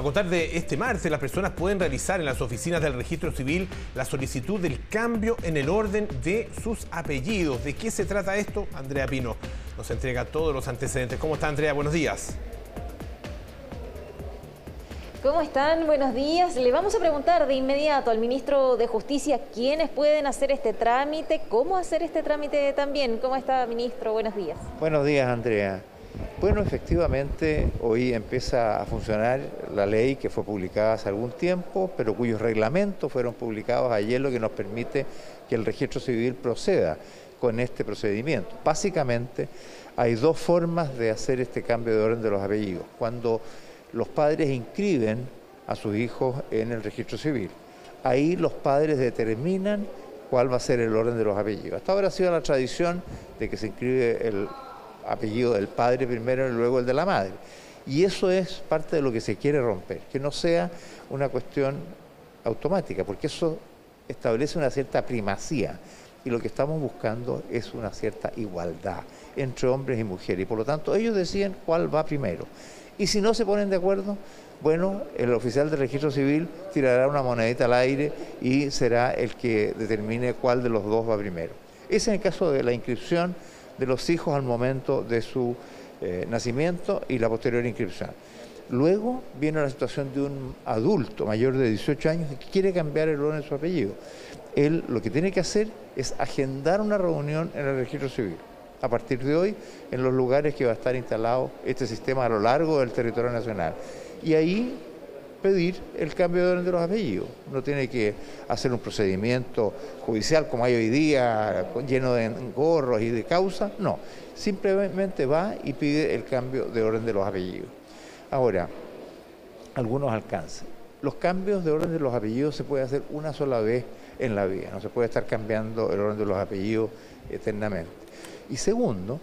A contar de este martes, las personas pueden realizar en las oficinas del registro civil la solicitud del cambio en el orden de sus apellidos. ¿De qué se trata esto? Andrea Pino nos entrega todos los antecedentes. ¿Cómo está Andrea? Buenos días. ¿Cómo están? Buenos días. Le vamos a preguntar de inmediato al ministro de Justicia quiénes pueden hacer este trámite, cómo hacer este trámite también. ¿Cómo está, ministro? Buenos días. Buenos días, Andrea. Bueno, efectivamente, hoy empieza a funcionar la ley que fue publicada hace algún tiempo, pero cuyos reglamentos fueron publicados ayer, lo que nos permite que el registro civil proceda con este procedimiento. Básicamente, hay dos formas de hacer este cambio de orden de los apellidos. Cuando los padres inscriben a sus hijos en el registro civil. Ahí los padres determinan cuál va a ser el orden de los apellidos. Hasta ahora ha sido la tradición de que se inscribe el apellido del padre primero y luego el de la madre. Y eso es parte de lo que se quiere romper, que no sea una cuestión automática, porque eso establece una cierta primacía y lo que estamos buscando es una cierta igualdad entre hombres y mujeres y por lo tanto ellos deciden cuál va primero. Y si no se ponen de acuerdo, bueno, el oficial de registro civil tirará una monedita al aire y será el que determine cuál de los dos va primero. Ese es el caso de la inscripción de los hijos al momento de su eh, nacimiento y la posterior inscripción. Luego viene la situación de un adulto mayor de 18 años que quiere cambiar el orden de su apellido. Él lo que tiene que hacer es agendar una reunión en el registro civil a partir de hoy en los lugares que va a estar instalado este sistema a lo largo del territorio nacional. Y ahí pedir el cambio de orden de los apellidos. No tiene que hacer un procedimiento judicial como hay hoy día, lleno de gorros y de causa. No, simplemente va y pide el cambio de orden de los apellidos. Ahora, algunos alcances. Los cambios de orden de los apellidos se puede hacer una sola vez en la vida, no se puede estar cambiando el orden de los apellidos eternamente. Y segundo,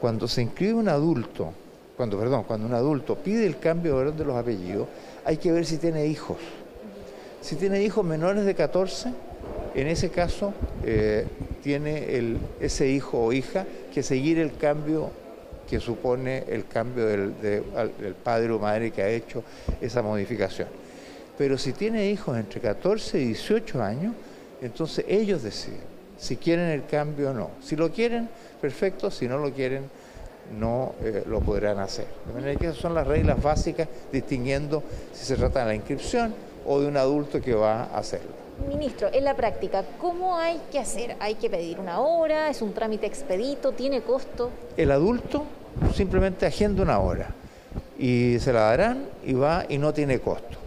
cuando se inscribe un adulto, cuando, perdón, cuando un adulto pide el cambio de los apellidos, hay que ver si tiene hijos. Si tiene hijos menores de 14, en ese caso eh, tiene ese hijo o hija que seguir el cambio que supone el cambio del, del padre o madre que ha hecho esa modificación. Pero si tiene hijos entre 14 y 18 años, entonces ellos deciden si quieren el cambio o no. Si lo quieren, perfecto, si no lo quieren, no eh, lo podrán hacer. De manera que esas son las reglas básicas distinguiendo si se trata de la inscripción o de un adulto que va a hacerlo. Ministro, en la práctica, ¿cómo hay que hacer? ¿Hay que pedir una hora? ¿Es un trámite expedito? ¿Tiene costo? El adulto simplemente agenda una hora y se la darán y va y no tiene costo.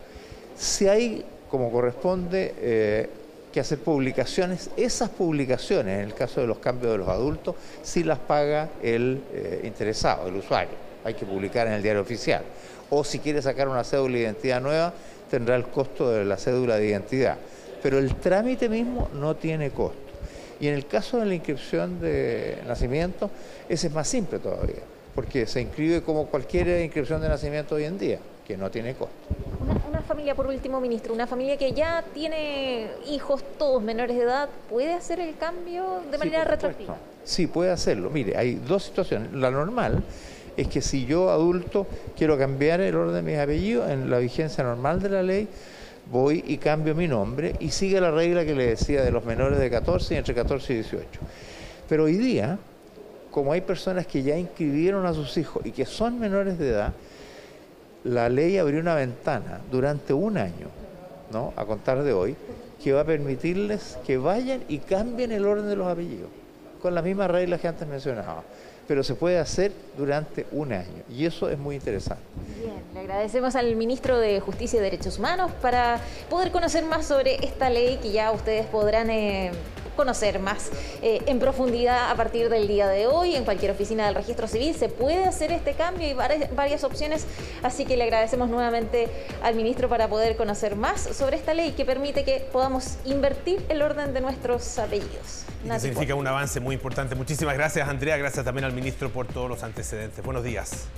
Si hay, como corresponde, eh, que hacer publicaciones. Esas publicaciones, en el caso de los cambios de los adultos, sí las paga el eh, interesado, el usuario. Hay que publicar en el diario oficial. O si quiere sacar una cédula de identidad nueva, tendrá el costo de la cédula de identidad. Pero el trámite mismo no tiene costo. Y en el caso de la inscripción de nacimiento, ese es más simple todavía, porque se inscribe como cualquier inscripción de nacimiento hoy en día, que no tiene costo familia, por último, ministro, una familia que ya tiene hijos todos menores de edad, ¿puede hacer el cambio de manera retroactiva? Sí, puede hacerlo. Mire, hay dos situaciones. La normal es que si yo adulto quiero cambiar el orden de mis apellidos, en la vigencia normal de la ley, voy y cambio mi nombre y sigue la regla que le decía de los menores de 14 y entre 14 y 18. Pero hoy día, como hay personas que ya inscribieron a sus hijos y que son menores de edad, la ley abrió una ventana durante un año, ¿no? a contar de hoy, que va a permitirles que vayan y cambien el orden de los apellidos, con las mismas reglas que antes mencionaba. Pero se puede hacer durante un año y eso es muy interesante. Bien, le agradecemos al ministro de Justicia y Derechos Humanos para poder conocer más sobre esta ley que ya ustedes podrán eh, conocer más eh, en profundidad a partir del día de hoy. En cualquier oficina del registro civil se puede hacer este cambio y varias, varias opciones, así que le agradecemos nuevamente al ministro para poder conocer más sobre esta ley que permite que podamos invertir el orden de nuestros apellidos. significa un avance muy importante. Muchísimas gracias, Andrea. Gracias también al ministro por todos los antecedentes. Buenos días.